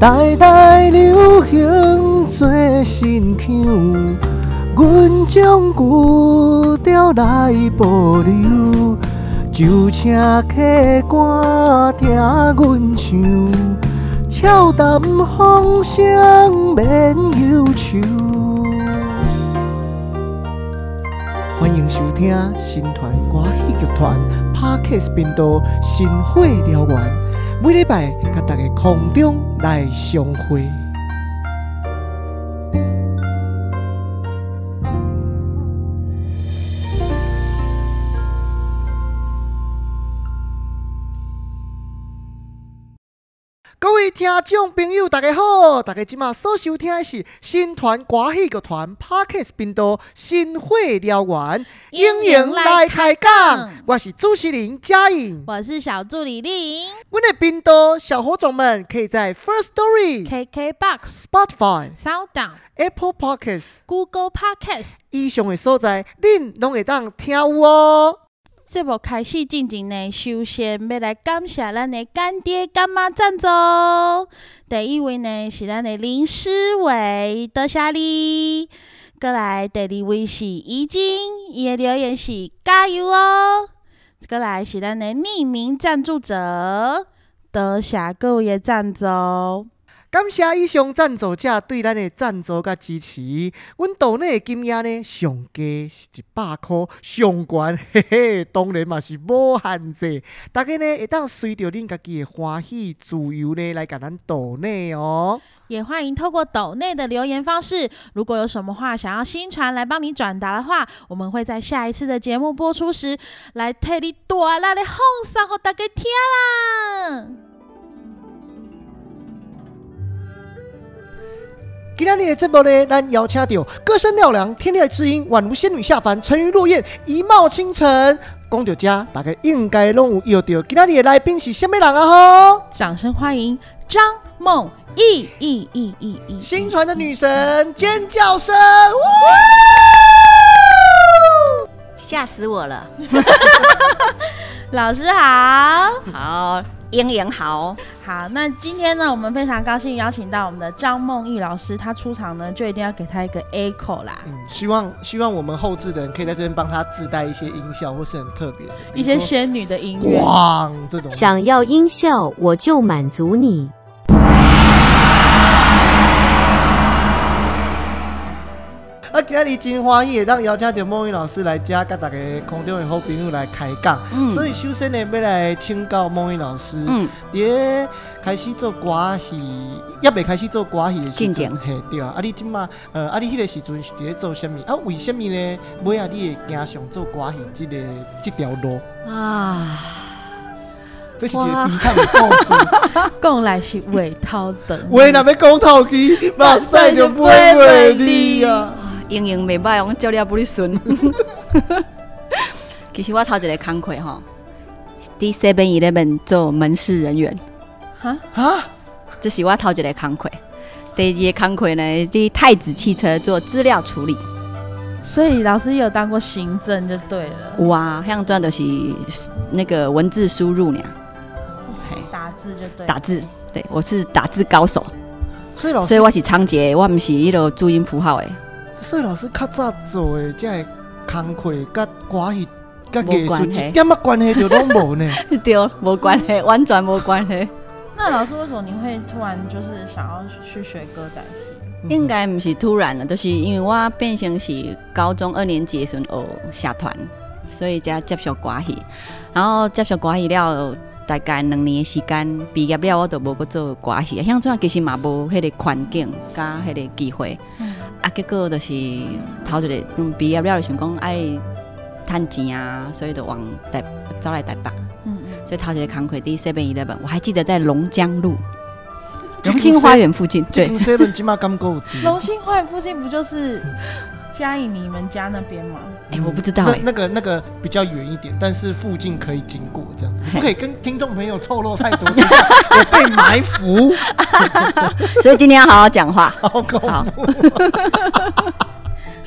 代代流行做新腔，阮将旧调来保留，就请客官听阮唱，俏谈风声免忧愁。收听新团歌戏剧团 Parkes 频道《新火燎原》，每礼拜甲大家空中来相会。听众朋友，大家好！大家今麦所收听的是新团歌戏剧团 Parkes 频道《新火燎原》，欢迎来开讲。我是主持人嘉颖，我是小助理丽颖我的频道小火种们可以在 First Story、，KKBox、Spotify、SoundOn、Apple Podcasts Google Podcast。以上的所在，恁拢会当听有哦。节目开始进前呢，首先要来感谢咱的干爹干妈赞助。第一位呢是咱的林诗伟，多谢你。过来第二位是怡晶，伊的留言是加油哦。过来是咱的匿名赞助者，多谢各位的赞助。感谢以上赞助者对咱的赞助甲支持。阮岛内的金额呢，上低是一百箍，上悬嘿嘿，当然嘛是无限制。大家呢会当随着恁家己的欢喜自由呢来甲咱岛内哦。也欢迎透过岛内的留言方式，如果有什么话想要新传来帮你转达的话，我们会在下一次的节目播出时来替你大力的放送给大家听啦。今天的节目呢，咱邀请到歌声嘹亮、天籁之音，宛如仙女下凡，沉鱼落雁，一貌倾城。讲到这，大家应该拢有要到今天的来宾是什么人啊？吼！掌声欢迎张梦毅！毅毅毅毅，新传的女神，尖叫声！吓死我了！老师好。好，英英好，好，那今天呢，我们非常高兴邀请到我们的张梦艺老师，他出场呢，就一定要给他一个 echo 啦。嗯，希望希望我们后置的人可以在这边帮他自带一些音效，或是很特别的一些仙女的音乐，咣这种。想要音效，我就满足你。今日真欢喜，让邀请到梦玉老师来家，跟大家空中的好朋友来开讲。嗯所以首先呢，要来请教孟玉老师，嗯，伫开始做歌戏，也未开始做歌戏的时进阵，前嘿对啊。啊，你即马，呃，啊，你迄个时阵是伫咧做啥物？啊，为什么呢？尾啊，你会行上做歌戏即、个即条路？啊，这是一个悲惨的故事。讲来是 尾涛等。话若要讲头去，马赛就不会为你啊。英英袂歹，我照了不哩顺。其实我头一个工课吼，伫 Seven Eleven 做门市人员，哈，啊，这是我头一个工课。第二个工课呢，伫太子汽车做资料处理。所以老师有当过行政就对了，哇啊，像这样就是那个文字输入呢，嘿打字就对了。打字。对，我是打字高手，所以老师，所以我是仓颉，我毋是一个注音符号诶。所以老师较早做的这个工课，甲歌戏、甲无艺术关系一点仔关系就拢无呢。对，无关系，完全无关系。那老师为什么你会突然就是想要去学歌仔戏？应该毋是突然的，就是因为我变成是高中二年级的时候学社团，所以才接触歌戏。然后接触歌戏了，大概两年的时间，毕业了我都无搁做歌戏。像这样其实嘛无迄个环境甲迄个机会。嗯啊，结果就是头一个嗯毕业了就想讲爱趁钱啊，所以就往台走来台北。嗯嗯，所以头一个工课第 Seven Eleven，我还记得在龙江路这间荣兴花园附近。对，龙兴会附近不就是嘉义你们家那边吗？哎、我不知道哎、那那个那个比较远一点，但是附近可以经过这样。子，嘿。不可以跟听众朋友透露太多，我被埋伏，所以今天要好好讲话。好恐好。怖。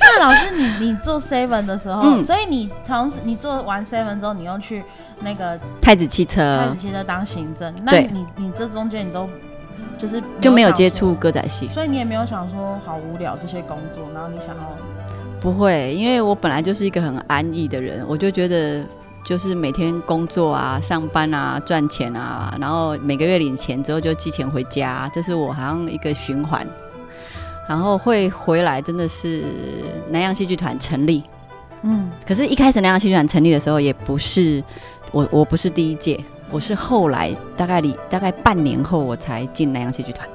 那老师你你做 seven 的时候，嗯。所以你同时你做完 seven 之后，你又去那个太子汽车。太子汽车当行政，那你你这中间你都就是就没有接触，歌仔戏，所以你也没有想说好无聊这些工作，然后你想要不会，因为我本来就是一个很安逸的人，我就觉得就是每天工作啊、上班啊、赚钱啊，然后每个月领钱之后就寄钱回家，这是我好像一个循环。然后会回来，真的是南洋戏剧团成立。嗯可是，一开始南洋戏剧团成立的时候，也不是我，我不是第一届，我是后来大概里大概半年后，我才进南洋戏剧团。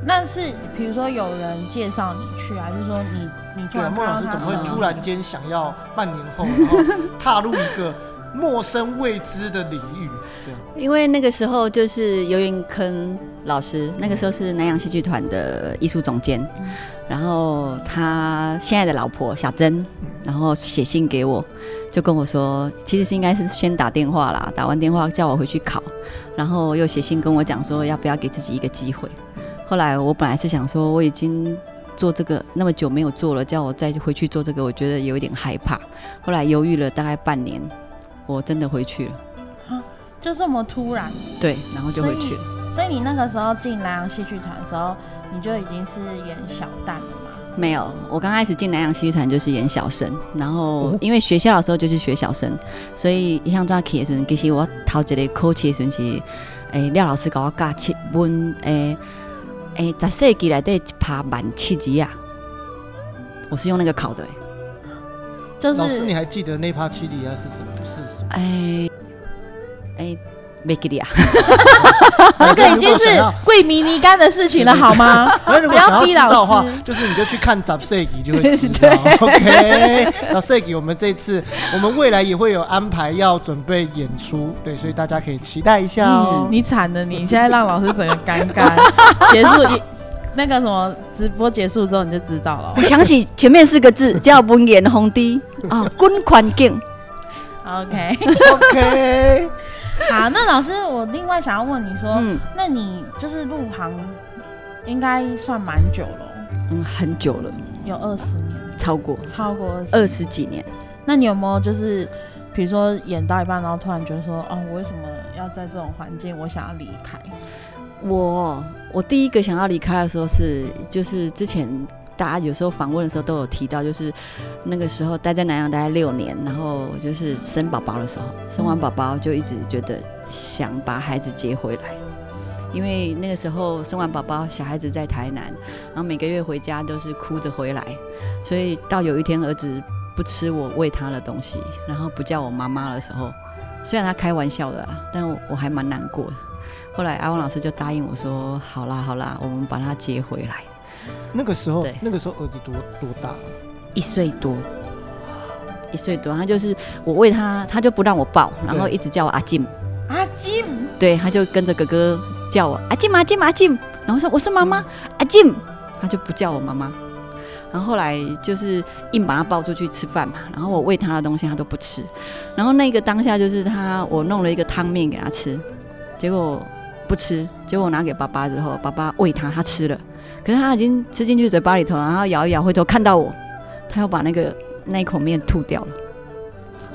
哦，那是比如说有人介绍你去，还是说你你突对莫老师他怎么会突然间想要半年后，然后踏入一个陌生未知的领域？这样，因为那个时候就是游云坑老师，那个时候是南洋戏剧团的艺术总监，然后他现在的老婆小珍，然后写信给我，就跟我说，其实是应该是先打电话啦，打完电话叫我回去考，然后又写信跟我讲说要不要给自己一个机会。后来我本来是想说我已经做这个那么久没有做了，叫我再回去做这个，我觉得有一点害怕。后来犹豫了大概半年，我真的回去了，就这么突然，对，然后就回去了。所以你那个时候进南洋戏剧团的时候，你就已经是演小旦了吗？没有，我刚开始进南洋戏剧团就是演小生，然后哦因为学校的时候就是学小生，所以一向做起的时候，其实我头一个考试的时候是，诶、廖老师给我教七本，诶、诶，十世纪内底一趴万七级啊，我是用那个烤的、就是老师你还记得那趴七级啊是什么？是什么？诶、诶，没记得啊，那个已经是如果想要桂迷尼干的事情了，好吗？那如果想要不要逼知道的话老师，就是你就去看杂赛集就会知道。OK，杂赛集我们这次我们未来也会有安排要准备演出，对，所以大家可以期待一下哦。你惨了，你现在让老师整个尴尬。结束一那个什么直播结束之后，你就知道了我。想起前面四个字叫文言红低啊，滚环境。OK，OK，好，那老师，我另外想要问你说，嗯那你就是入行应该算蛮久了哦，嗯，很久了，有二十年，超过超过二十。二十几年。那你有没有就是，比如说演到一半，然后突然觉得说，哦，我为什么要在这种环境，我想要离开？我我第一个想要离开的时候是，就是之前大家有时候访问的时候都有提到，就是那个时候待在南洋待了六年，然后就是生宝宝的时候，生完宝宝就一直觉得想把孩子接回来。因为那个时候生完宝宝，小孩子在台南，然后每个月回家都是哭着回来，所以到有一天儿子不吃我喂他的东西，然后不叫我妈妈的时候，虽然他开玩笑的啦，但我我还蛮难过的。后来阿旺老师就答应我说：“好啦好啦，我们把他接回来。那个时候对，那个时候儿子多多大？一岁多，一岁多，他就是我喂他，他就不让我抱，然后一直叫我阿静，阿静，对，他就跟着哥哥叫我阿静阿静阿静，然后说我是妈妈阿静，他就不叫我妈妈。然后后来就是硬把他抱出去吃饭嘛，然后我喂他的东西他都不吃，然后那个当下就是他我弄了一个汤面给他吃，结果不吃，结果我拿给爸爸之后，爸爸喂他，他吃了，可是他已经吃进去嘴巴里头，然后咬一咬，回头看到我，他又把那个那一口面吐掉了，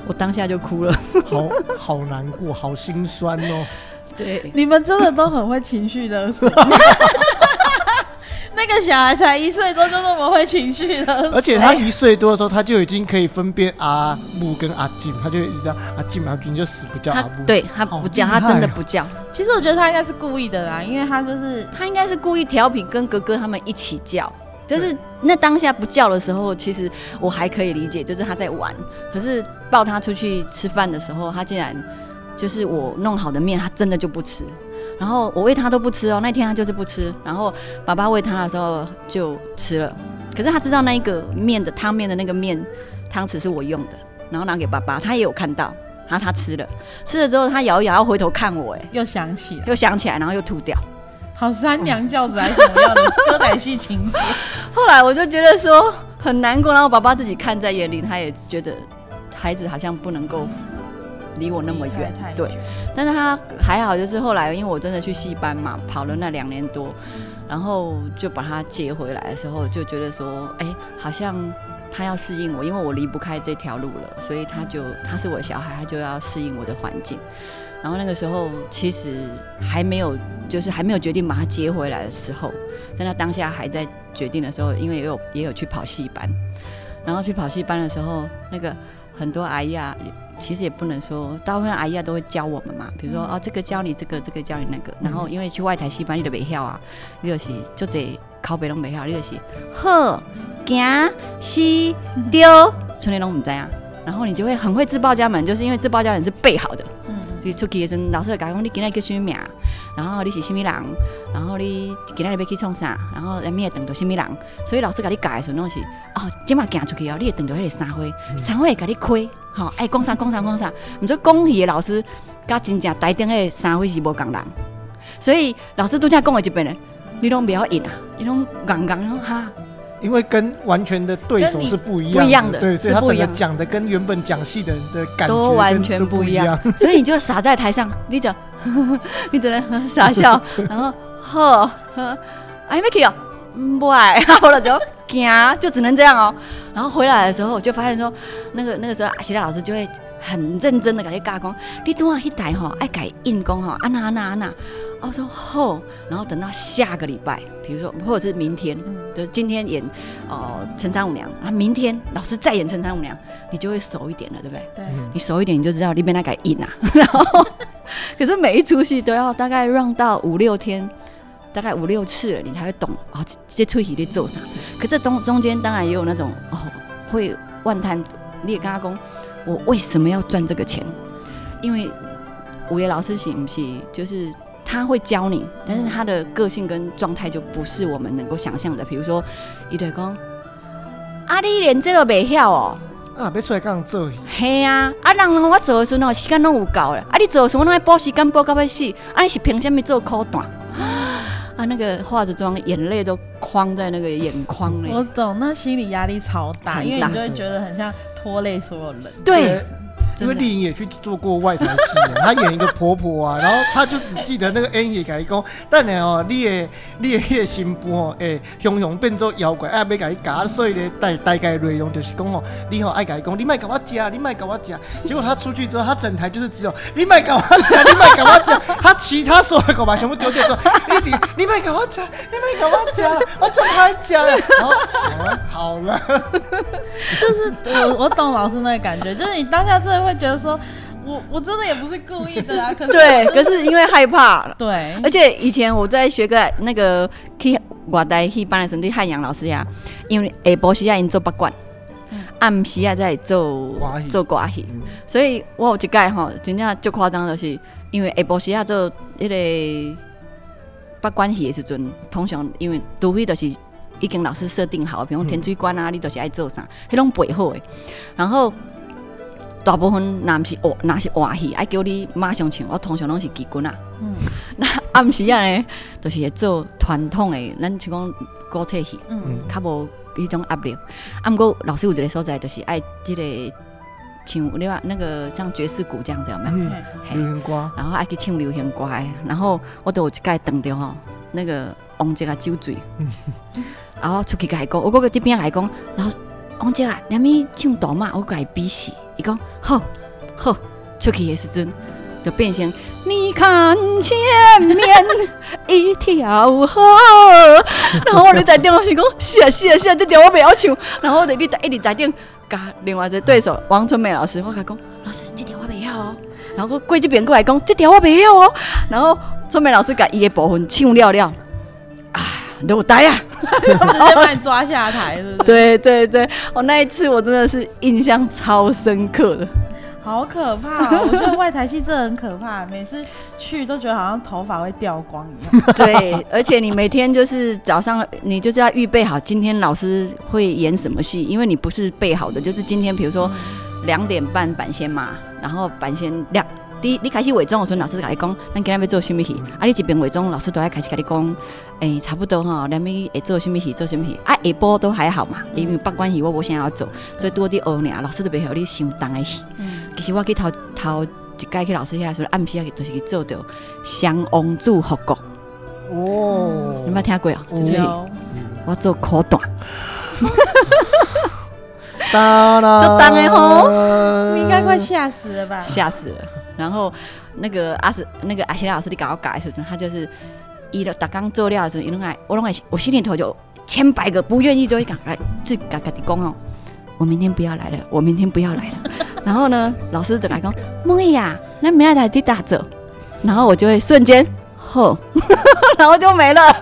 我当下就哭了。好好难过，好心酸哦。对，你们真的都很会情绪勒索。那个小孩才一岁多就那么会情绪了，而且他一岁多的时候，他就已经可以分辨阿木跟阿静，他就一直叫阿静，阿静就死不叫他阿木。对他不叫，他真的不叫，其实我觉得他应该是故意的啦，因为他就是他应该是故意调皮，跟哥哥他们一起叫。但是那当下不叫的时候，其实我还可以理解，就是他在玩。可是抱他出去吃饭的时候，他竟然就是我弄好的面，他真的就不吃。然后我喂他都不吃哦，那天他就是不吃。然后爸爸喂他的时候就吃了，可是他知道那一个面的汤面的那个面汤匙是我用的，然后拿给爸爸，他也有看到，然后他吃了，吃了之后他摇一摇，要回头看我，哎，又想起来，又想起来，然后又吐掉。好三娘教子还是什么样的歌仔戏情节？后来我就觉得说很难过，然后爸爸自己看在眼里，他也觉得孩子好像不能够离我那么远，对。但是他还好，就是后来因为我真的去戏班嘛，跑了那两年多，然后就把他接回来的时候，就觉得说，哎、好像他要适应我，因为我离不开这条路了，所以他就他是我的小孩，他就要适应我的环境。然后那个时候其实还没有，就是还没有决定把他接回来的时候，在那当下还在决定的时候，因为也有也有去跑戏班，然后去跑戏班的时候，那个很多阿姨啊，其实也不能说，大部分阿姨啊都会教我们嘛，比如说、啊这个教你这个，这个教你那个，然后因为去外台戏班你都袂晓啊，你就是就这靠背拢袂晓，你就是好行西丢，春天拢唔知啊，然后你就会很会自报家门，就是因为自报家门是背好的。嗯，你出去的时阵，老师就讲你今日叫什么名，然后你是什么人，然后你今日要去创啥，然后人面等到什么人，所以老师甲你教的时阵拢是哦，今嘛行出去哦，你会等到迄个三花，三花会甲你开，吼、爱讲啥讲啥讲啥，毋做讲戏的老师，甲真正台顶的。三花是无共人，所以老师拄则讲的一遍咧，你拢不要应啊，你拢硬硬咯哈。因为跟完全的对手是不一样的，不一样的对，所以他整个是不一样讲的跟原本讲戏的人的感觉都完全不一一样。所以你就傻在台上，你就 你只能傻笑，然后呵呵，哎没去哦，嗯不爱，然后了就行，就只能这样哦。然后回来的时候，我就发现说，那个那个时候，谢老师就会很认真的给你教讲，你等下一台吼，爱改硬功吼，安那安那安娜。我说好，然后等到下个礼拜，比如说或者是明天，就今天演哦陈三五娘，啊明天老师再演陈三五娘，你就会熟一点了，对不对？对，你熟一点，你就知道你边那改印啊。然后，可是每一出戏都要大概让到五六天，大概五六次了，你才会懂啊、这这出戏在做啥。可这中中间当然也有那种哦，会万叹，你也跟他讲，我为什么要赚这个钱？因为五爷老师行不行就是他会教你，但是他的个性跟状态就不是我们能够想象的。比如说，伊就会讲，啊，你连这个袂晓哦。啊，要出来讲做戏，嘿啊，啊，人我做的时阵哦，时间拢有够了。啊，你做的时候拢爱补时间补到要死，啊，你是凭什么做苦短？啊，那个化着妆，眼泪都框在那个眼眶我。懂，那心理压力超大因为你就会觉得很像拖累所有人。对，因为丽颖也去做过外台戏啊，她演一个婆婆啊，然后她就只记得那个 N 也甲伊讲，但然哦，你的你的迄个新妇哦，会雄雄变做妖怪，啊，要甲伊夹，所以咧大大概内容就是讲哦，你吼爱甲伊讲，你卖甲我食，你卖甲我食。结果她出去之后，她整台就是只有你卖甲我食，你卖甲我食，她其他所有的狗把全部丢掉说，你你你卖甲我食，你卖甲我食，我就爱食了。然后哦好了，就是我我懂老师那个感觉，就是你当下真的会觉得说，我我真的也不是故意的啊，可是对，可是因为害怕，对。而且以前我在学个那个去外台戏班的时候，伫汉阳老师呀，因为下晡时啊因做八卦，暗时啊在做做歌戏。嗯。所以我有一届吼，真正足夸张，的是因为下晡时啊做迄个八关戏的时阵，通常因为除非就是已经老师设定好，比如讲天水关啊，你都是爱做啥，迄种背好的。然后大部分若毋是活，若是活戏，爱叫你马上唱，我通常拢是旗军啊。嗯。那暗时啊呢，就是会做传统的，咱是讲古册戏，嗯。较无迄种压力。啊，毋过老师有一个所在，就是爱即个唱另外那个像爵士鼓这样子有没有？嗯，嘿。流行歌，然后爱去唱流行歌的，然后我都有一届等着吼，那个王杰啊酒醉，然后出去甲伊讲，我嗰个伫边甲伊讲，然后王姐啊，连咪唱大马，我甲伊比试，伊讲好，好，出去的时阵就变成你看前面 一条河，然后我伫台顶我是讲是啊是啊是啊，这条我袂晓唱，然后我伫你一直台顶甲另外一个对手王春梅老师，我甲讲老师这条我袂晓哦。然后过这边过来讲，这条我袂晓哦。然后春梅老师甲伊的部分唱了了，啊，落台啊！直接把你抓下台，是不是？，对对对，我那一次我真的是印象超深刻的。好可怕、哦！我觉得外台戏真的很可怕，每次去都觉得好像头发会掉光一样。对，而且你每天就是早上，你就是要预备好今天老师会演什么戏，因为你不是备好的，就是今天比如说两点半板先嘛，然后板先两。第一，你开始伪装的时候，老师甲你讲，咱今日要做什么戏？啊，你一边伪装，老师都要开始甲你讲，诶、差不多吼，咱们会做什么戏，做什么戏？啊，下晡都还好嘛，因为北关戏我无啥要做，所以多伫学尔，老师都袂晓你想当的戏。嗯，其实我去头头一改去老师遐说暗时啊，就是去做着襄王祝福国，哦，你有没听过啊？哦就是有我做苦短，当啦，就当的吼你应该快吓死了吧？吓死了。然后那个阿斯那个阿贤老师你搞我改的时候，他就是伊了打刚做料的时候，伊拢爱我拢爱，我心里头就千百个不愿意就会讲哎，自己嘎嘎的讲哦，我明天不要来了，我明天不要来了。然后呢，老师就来讲，梦呀，那明天来滴打走，然后我就会瞬间吼，然后就没了，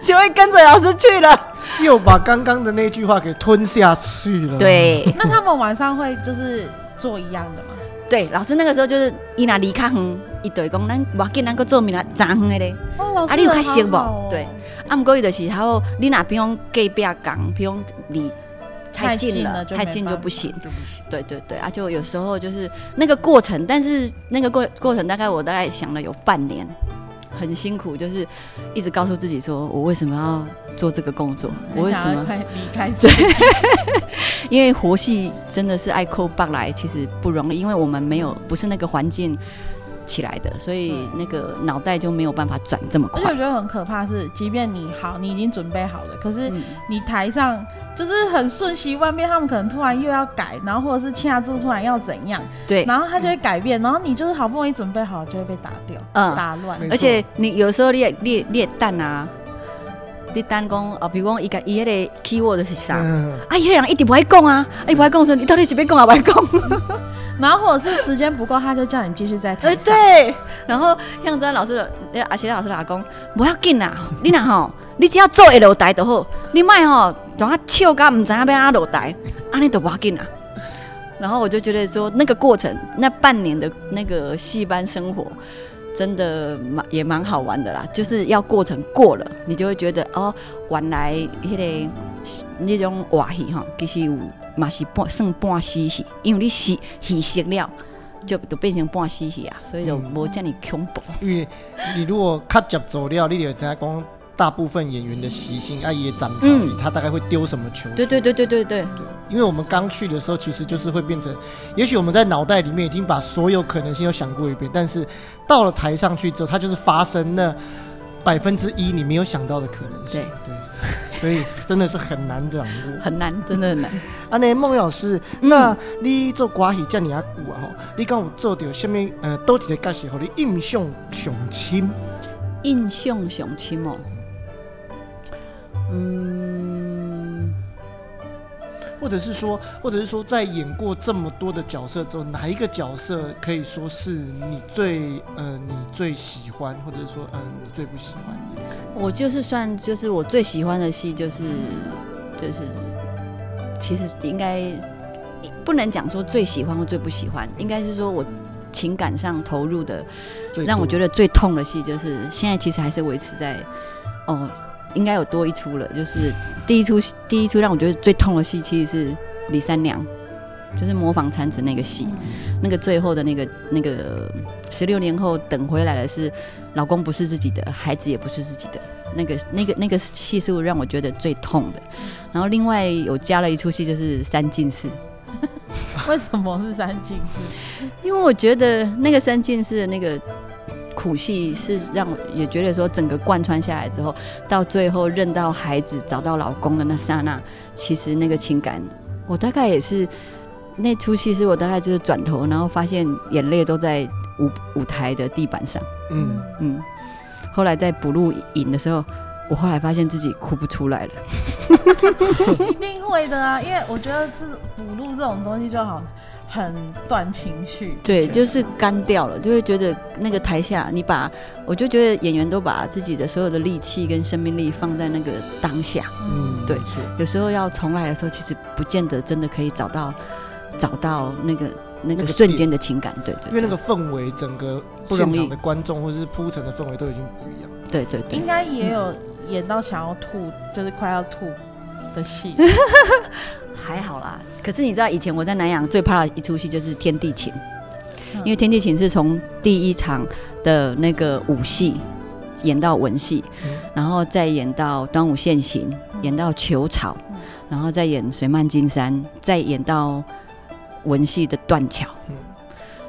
就会跟着老师去了。又把刚刚的那句话给吞下去了。，对那他们晚上会就是做一样的吗？对，老师那个时候就是伊若离较远，伊就会讲咱无要紧，咱个做明仔早远的咧。啊你有人较熟无对啊，毋过伊就是还有你若比如隔壁讲，比如离太太近了，太近就不行。对对对啊，就有时候就是那个过程，但是那个过过程大概我大概想了有半年，很辛苦，就是一直告诉自己说我为什么要做这个工作，我为什么？离开这里？因为活戏真的是爱扣棒来，其实不容易，因为我们没有不是那个环境起来的，所以那个脑袋就没有办法转这么快而且我。觉得很可怕是，即便你好，你已经准备好了，可是嗯你台上就是很瞬息万变，他们可能突然又要改，然后或者是掐住突然要怎样，对，然后他就会改变，然后你就是好不容易准备好，就会被打掉、嗯打乱。而且你有时候你也你也你也等啊，你单讲哦，比如讲伊个伊迄个 keyword 是啥？嗯，啊，伊个人一直不爱讲啊，啊，伊不爱讲说你到底是要讲啊，不爱讲？然后或者是时间不够，他就叫你继续在台哎，对。然后向真老师的呃阿贤老师老公，不要紧啦，你若吼，你只要做一落台就好，你卖吼，总啊笑甲唔知影要安落台，安尼都不要紧啦。然后我就觉得说，那个过程，那半年的那个戏班生活，真的蛮也蛮好玩的啦。就是要过程过了，你就会觉得哦，原来迄、个那种话戏吼，其实有嘛是半算半死戏，因为你戏戏熟了，就就变成半死戏啊，所以就嗯无遮尔恐怖。因为你如果看接走掉，你就知道讲大部分演员的习性，啊，也展跑嗯里，他大概会丢什么球。对对对对对对，对，因为我们刚去的时候，其实就是会变成，也许我们在脑袋里面已经把所有可能性都想过一遍，但是到了台上去之后，它就是发生那百分之一你没有想到的可能性。对，所以真的是很难掌握。很难，真的很难。啊，那孟老师，嗯那你做歌戏这么啊久啊吼，你敢有做到什么呃，倒一个角色，互你印象上深？印象上深哦，嗯，或者是说，或者是说，在演过这么多的角色之后，哪一个角色可以说是你最呃你最喜欢，或者说呃你最不喜欢的？我就是算就是我最喜欢的戏就是就是，其实应该不能讲说最喜欢或最不喜欢，应该是说我情感上投入的，让我觉得得最痛的戏就是现在其实还是维持在哦，应该有多一出了，就是第一出第一出让我觉得最痛的戏其实是李三娘，就是模仿产子那个戏，那个最后的那个那个十六年后等回来的是老公不是自己的，孩子也不是自己的，那个那个那个戏是让我觉得最痛的。然后另外有加了一出戏就是三进士，为什么是三进士？因为我觉得那个三进士的那个苦戏是让我也觉得说整个贯穿下来之后，到最后认到孩子、找到老公的那刹那，其实那个情感，我大概也是那出戏是我大概就是转头，然后发现眼泪都在舞舞台的地板上。嗯，嗯，后来在补录影的时候，我后来发现自己哭不出来了。一定会的啊，因为我觉得这补录这种东西就好很断情绪。对，就是干掉了，就会觉得那个台下，你把，我就觉得演员都把自己的所有的力气跟生命力放在那个当下，嗯，对没错。有时候要重来的时候，其实不见得真的可以找到找到那个那那个个瞬点间的情感，对对因为那对个氛围，整个现场的观众或者是铺陈的氛围都已经不一样。对对对。应，该也有演到想要吐，就是快要吐的戏。还好啦。可是你知道，以前我在南洋最怕的一出戏就是《天地情》，嗯。因为《天地情》是从第一场的那个武戏演到文戏，嗯。然后再演到端午现行，演到球草嗯，然后再演水漫金山，再演到文戏的断桥。嗯。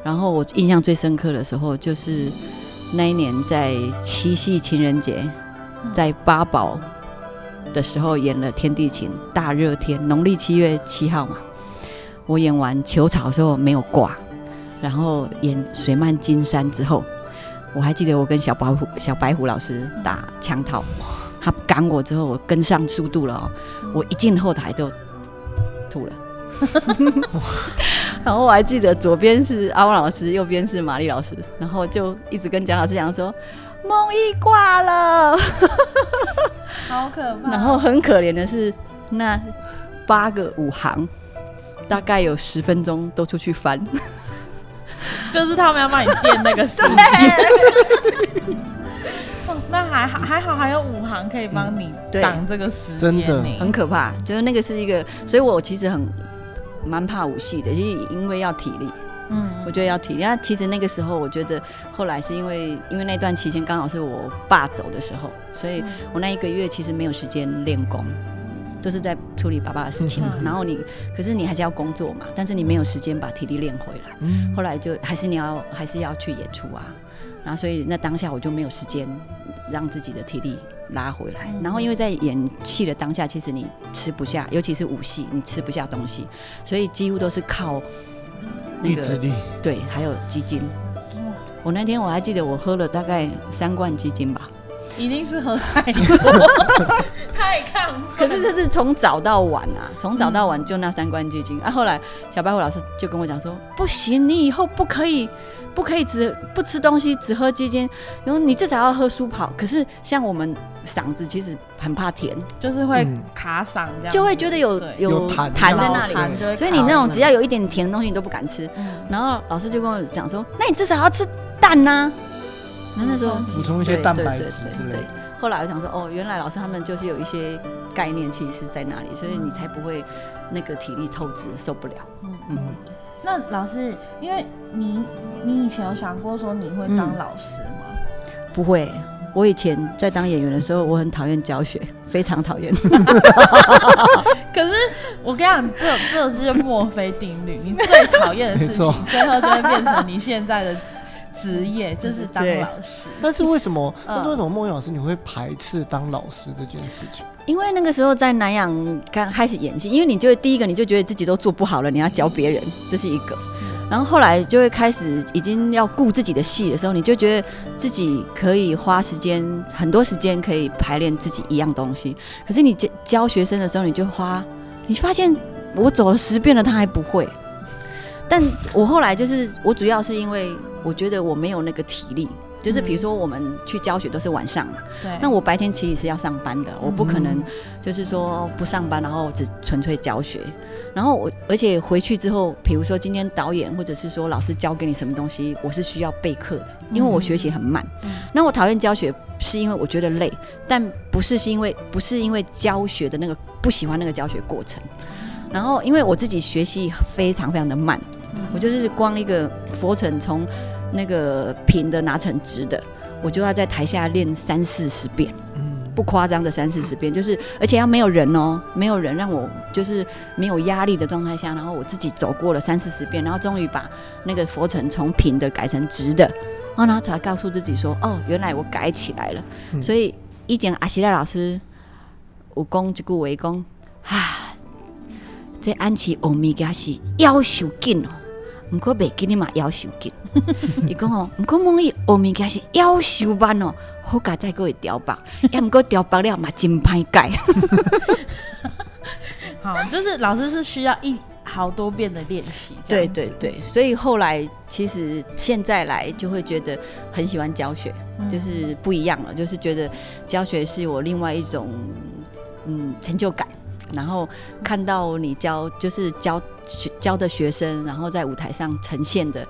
然后我印象最深刻的时候，就是那一年在七夕情人节，在八宝的时候演了《天地情》，大热天，农历七月七号嘛。我演完球草的时候没有挂，然后演水漫金山之后，我还记得我跟小白虎小白虎老师打枪套，他赶我之后，我跟上速度了哦，我一进后台就吐了。然后我还记得左边是阿旺老师，右边是玛丽老师，然后就一直跟蒋老师讲说梦一挂了。好可怕。然后很可怜的是那八个五行，大概有十分钟都出去翻。就是他们要帮你垫那个时间。哦那还好，还好还有五行可以帮你对挡这个时间真的很可怕，就是那个是一个，所以我其实很蛮怕武戏的，就是因为要体力，嗯我觉得要体力。那其实那个时候，我觉得后来是因为因为那段期间刚好是我爸走的时候，所以我那一个月其实没有时间练功，都是在处理爸爸的事情嘛。嗯然后你，可是你还是要工作嘛，但是你没有时间把体力练回来。嗯后来就还是你要还是要去演出啊，然后所以那当下我就没有时间让自己的体力拉回来。嗯然后因为在演戏的当下，其实你吃不下，尤其是武戏，你吃不下东西，所以几乎都是靠那个力，对，还有鸡精。我那天我还记得我喝了大概三罐鸡精吧，一定是喝太多，太亢奋。可是这是从早到晚啊，从早到晚就那三罐鸡精。啊，后来小白虎老师就跟我讲说，不行，你以后不可以，不可以只不吃东西，只喝鸡精，然后你至少要喝舒跑。可是像我们嗓子其实很怕甜，就是会嗯。卡嗓这样，就会觉得有有有痰痰在那里，所以你那种只要有一点甜的东西你都不敢吃。嗯。然后老师就跟我讲说，那你至少要吃蛋呐、然后那时候补充一些对蛋白对对质之类的。对对。后来我想说，哦，原来老师他们就是有一些概念，其实是在那里，所以你才不会那个体力透支，受不了。嗯，那老师，因为你你以前有想过说你会当嗯老师吗？不会。我以前在当演员的时候，我很讨厌教学，非常讨厌。可是我跟你讲，这这就是墨菲定律，你最讨厌的事情，最后就会变成你现在的职业，就是当老师。但是为什么？嗯但是为什么梦莹老师你会排斥当老师这件事情？因为那个时候在南洋刚开始演戏，因为你就会第一个你就觉得自己都做不好了，你要教别人，这是一个。然后后来就会开始已经要顾自己的戏的时候，你就觉得自己可以花时间很多时间可以排练自己一样东西。可是你教教学生的时候，你就花，你发现我走了十遍了，他还不会。但我后来就是我主要是因为我觉得我没有那个体力，就是比如说我们去教学都是晚上嘛，对，那我白天其实是要上班的，我不可能就是说不上班，然后只纯粹教学。然后我而且回去之后，比如说今天导演或者是说老师教给你什么东西，我是需要备课的，因为我学习很慢。那我讨厌教学，是因为我觉得累，但不是是因为不是因为教学的那个不喜欢那个教学过程。然后因为我自己学习非常非常的慢，我就是光一个佛尘从那个平的拿成直的，我就要在台下练三四十遍。嗯，不夸张的三四十遍，就是而且要没有人哦，没有人让我就是没有压力的状态下，然后我自己走过了三四十遍，然后终于把那个佛尘从平的改成直的，哦，然后才告诉自己说，哦，原来我改起来了。嗯所以以前阿西赖老师有讲一句话讲，啊，这安琪欧米伽是要求紧哦。毋过袂紧你嘛要求紧，伊讲哦，毋过梦伊欧米伽是要求慢哦，好佳再个会调白，也毋过调白了嘛真歹改。好，就是老师是需要一好多遍的练习。对对对，所以后来其实现在来就会觉得很喜欢教学，嗯就是不一样了，就是觉得教学是我另外一种嗯成就感。然后看到你教就是教学教的学生，然后在舞台上呈现的，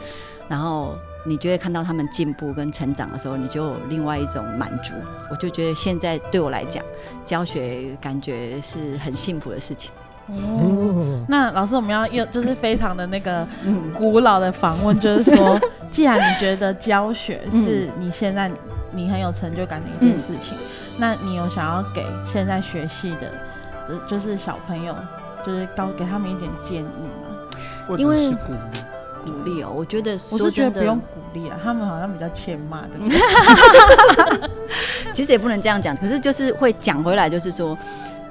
然后你就会看到他们进步跟成长的时候，你就有另外一种满足。我就觉得现在对我来讲，教学感觉是很幸福的事情。哦。嗯，那老师，我们要用就是非常的那个嗯，古老的访问，就是说，既然你觉得教学是你现在你很有成就感的一件事情，那你有想要给现在学戏的，呃就是小朋友，就是告给他们一点建议嘛？因为是鼓励，鼓励哦。我觉得我是觉得不用鼓励啊，他们好像比较欠骂的。其实也不能这样讲，可是就是会讲回来，就是说，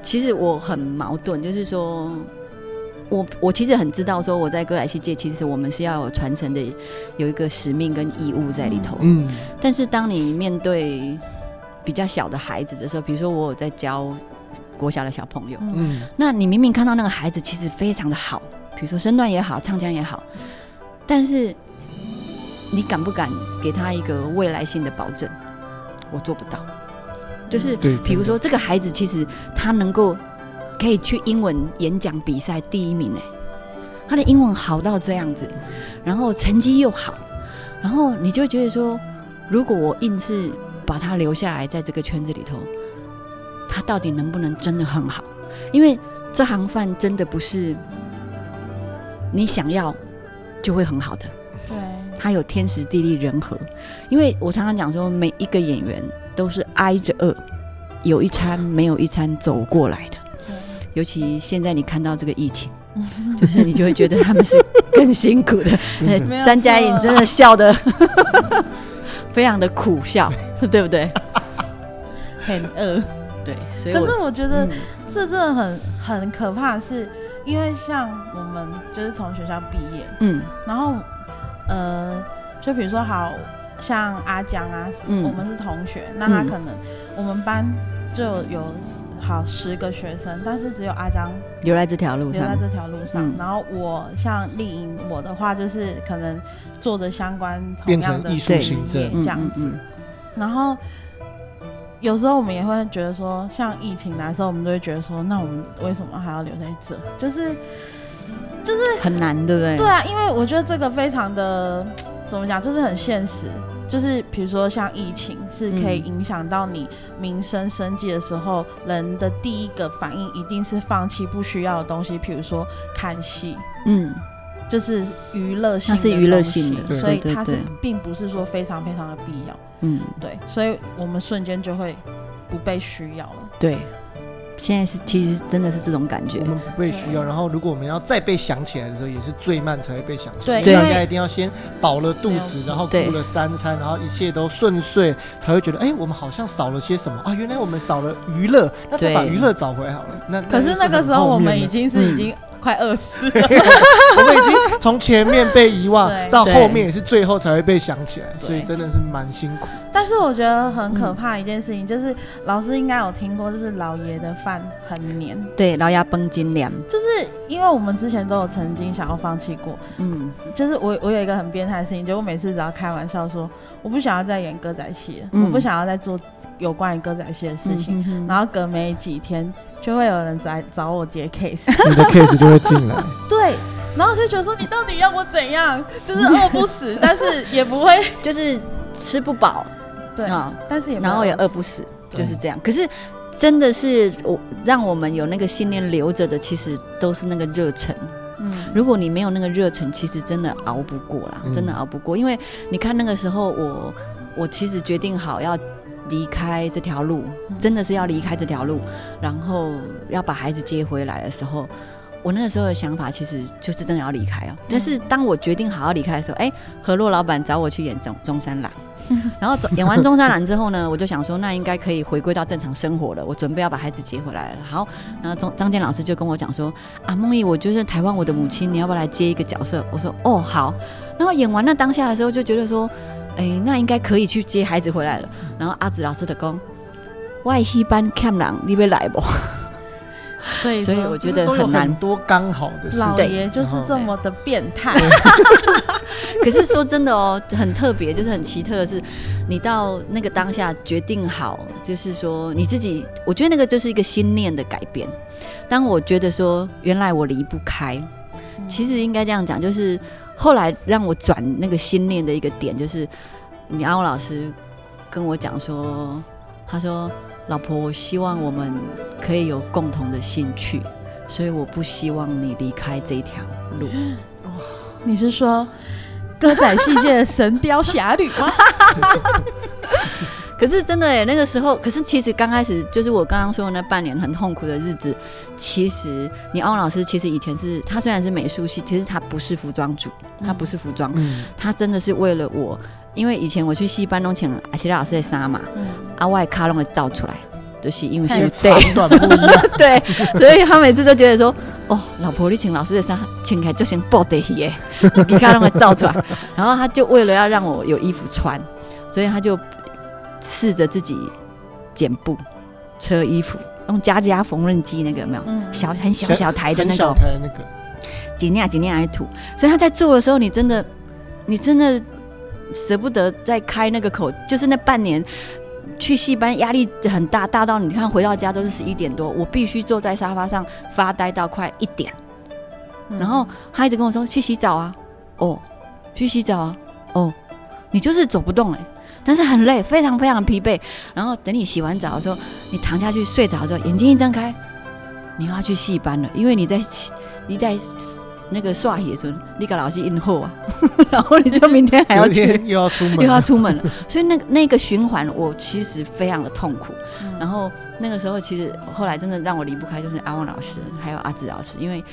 其实我很矛盾，就是说。我我其实很知道，说我在歌仔戏界，其实我们是要有传承的，有一个使命跟义务在里头。嗯，但是当你面对比较小的孩子的时候，比如说我有在教国小的小朋友，嗯，那你明明看到那个孩子其实非常的好，比如说身段也好，唱腔也好，但是你敢不敢给他一个未来性的保证？我做不到。就是比如说这个孩子其实他能够可以去英文演讲比赛第一名哎，他的英文好到这样子，然后成绩又好，然后你就觉得说，如果我硬是把他留下来在这个圈子里头，他到底能不能真的很好？因为这行饭真的不是你想要就会很好的，对，它有天时地利人和。因为我常常讲说，每一个演员都是挨着饿，有一餐没有一餐走过来的。对尤其现在你看到这个疫情，就是你就会觉得他们是更辛苦的。张 嘉颖真的笑的 非常的苦笑，对不对？很饿。对，所以可是我觉得嗯。这真的很很可怕，是因为像我们就是从学校毕业，嗯。然后呃，就比如说好像阿江啊，嗯。我们是同学，那他嗯。可能我们班就有好十个学生，但是只有阿江留在这条路上，留在这条路上。嗯。然后我像丽颖，我的话就是可能做着相关同变样的成艺术职行政。业嗯这样子。嗯。然后有时候我们也会觉得说，像疫情来的时候，我们都会觉得说，那我们为什么还要留在这？就是就是很难，对不对？对啊，因为我觉得这个非常的 怎么讲，就是很现实。就是比如说像疫情，是可以嗯影响到你民生生计的时候，人的第一个反应一定是放弃不需要的东西，比如说看戏，嗯，就是娱乐性是娱乐性的所以它是并不是说非常非常的必要。嗯，对，所以我们瞬间就会不被需要了。对。现在是其实真的是这种感觉我，们不被需要，然后如果我们要再被想起来的时候，也是最慢才会被想起来。对因为大家一定要先饱了肚子然后对顾了三餐，然后一切都顺遂，才会觉得，哎，我们好像少了些什么啊？原来我们少了娱乐，那再把娱乐找回好了。那可是那个时候我们已经是已经快饿死。了。我们已经从前面被遗忘到后面也是最后才会被想起来，所以真的是蛮辛苦。但是我觉得很可怕一件事情，就是老师应该有听过，就是老爷的饭很黏，对，老鸭崩金粮，就是因为我们之前都有曾经想要放弃过，嗯，就是我我有一个很变态的事情，就我每次只要开玩笑说我不想要再演歌仔戏了，嗯。我不想要再做有关于歌仔戏的事情，嗯哼哼然后隔没几天就会有人来找我接 case，你的 case 就会进来，对。然后就觉得说你到底要我怎样？就是饿不死，但是也不会就是吃不饱对，啊，但是也然后也饿不死，就是这样。可是真的是我让我们有那个信念留着的，其实都是那个热忱。嗯，如果你没有那个热忱，其实真的熬不过啦，嗯真的熬不过。因为你看那个时候我，我其实决定好要离开这条路，嗯真的是要离开这条路，然后要把孩子接回来的时候。我那个时候的想法其实就是真的要离开哦，但是当我决定好要离开的时候，哎、何洛老板找我去演中中山狼，然后演完中山狼之后呢，我就想说，那应该可以回归到正常生活了。我准备要把孩子接回来了。好，然后张张健老师就跟我讲说，啊，梦怡，我就是台湾我的母亲，你要不要来接一个角色？我说，哦，好。然后演完那当下的时候，就觉得说，哎，那应该可以去接孩子回来了。然后阿紫老师的工，外戏班看人，你会来不？所以所以我觉得都有很难很。多刚好的事老情。爷就是这么的变态。可是说真的哦，很特别，就是很奇特的是，你到那个当下决定好，就是说你自己，我觉得那个就是一个心念的改变。当我觉得说，原来我离不开，其实应该这样讲，就是后来让我转那个心念的一个点，就是你阿欧老师跟我讲说，他说：“老婆，我希望我们可以有共同的兴趣，所以我不希望你离开这一条路。”你是说歌仔戏界的《神雕侠侣》吗？可是真的哎，那个时候，可是其实刚开始就是我刚刚说的那半年很痛苦的日子。其实你欧老师其实以前是他虽然是美术系，其实他不是服装组，他不是服装，嗯，他真的是为了我，因为以前我去戏班弄请阿奇拉老师在杀嘛，嗯，阿外卡拢会照出来，就是因为 是对 对，所以他每次都觉得说，哦，老婆你请老师的衫请起来就先爆得起耶，你看让他照出来，然后他就为了要让我有衣服穿，所以他就试着自己剪布、车衣服，用家家缝纫机那个有没有？嗯。小很小小台的那很小个台的那个，几念几念来涂，所以他在做的时候，你真的，你真的舍不得再开那个口，就是那半年去戏班压力很大，大到你看回到家都是十一点多，我必须坐在沙发上发呆到快一点，嗯。然后他一直跟我说去洗澡啊，哦，去洗澡啊，哦，你就是走不动哎、但是很累，非常非常疲惫。然后等你洗完澡的时候，你躺下去睡着之后，眼睛一睁开，你又要去戏班了，因为你在洗你在那个刷野时候，你跟老师应后啊，然后你就明天还要去。又要出门，又要出门了，所以那个那个循环，我其实非常的痛苦。嗯然后那个时候，其实后来真的让我离不开就是阿旺老师，还有阿志老师，因为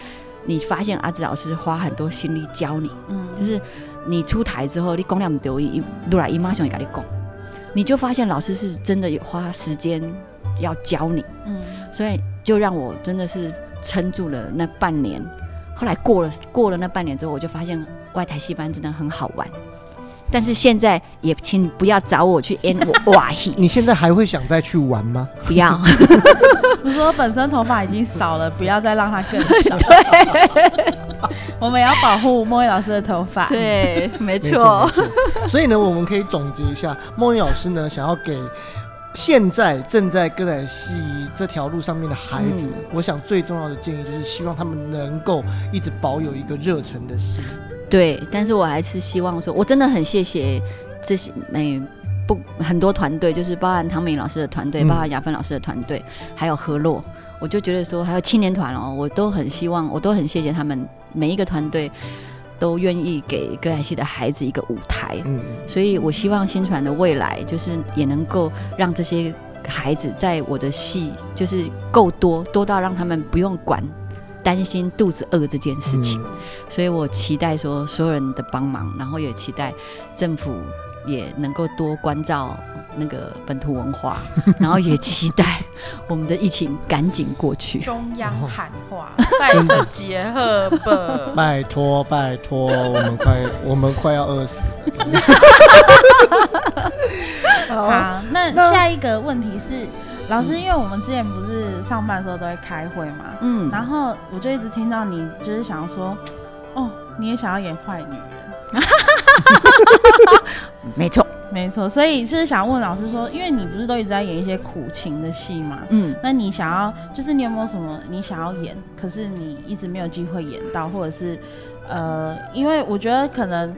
你发现阿志老师花很多心力教你，嗯就是你出台之后，你讲两丢一，都来姨妈想跟你讲，你就发现老师是真的有花时间要教你，嗯所以就让我真的是撑住了那半年。后来过了过了那半年之后，我就发现外台戏班真的很好玩。但是现在也请不要找我去演我瓦戏，你现在还会想再去玩吗？不要。你说本身头发已经少了，不要再让它更少。对我们也要保护莫言老师的头发。，对，没没错。所以呢，我们可以总结一下，梦云老师呢，想要给现在正在歌仔戏这条路上面的孩子，嗯我想最重要的建议就是希望他们能够一直保有一个热忱的心。对，但是我还是希望说，我真的很谢谢这些每不很多团队，就是包含唐美老师的团队，嗯。包含雅芬老师的团队，还有何洛，我就觉得说，还有青年团哦，我都很希望，我都很谢谢他们每一个团队都愿意给歌仔戏的孩子一个舞台，嗯，所以我希望新传的未来就是也能够让这些孩子在我的戏就是够多，多到让他们不用管担心肚子饿这件事情。嗯所以我期待说所有人的帮忙，然后也期待政府也能够多关照那个本土文化，然后也期待我们的疫情赶紧过去。中央喊话，带着结合吧。拜托拜托，我们快我们快要饿死。好，那下一个问题是，老师，因为我们之前不是上班的时候都会开会嘛，嗯，然后我就一直听到你就是想要说，哦，你也想要演坏女人，没错，没错，所以就是想问老师说，因为你不是都一直在演一些苦情的戏嘛，嗯。那你想要，就是你有没有什么你想要演，可是你一直没有机会演到，或者是呃，因为我觉得可能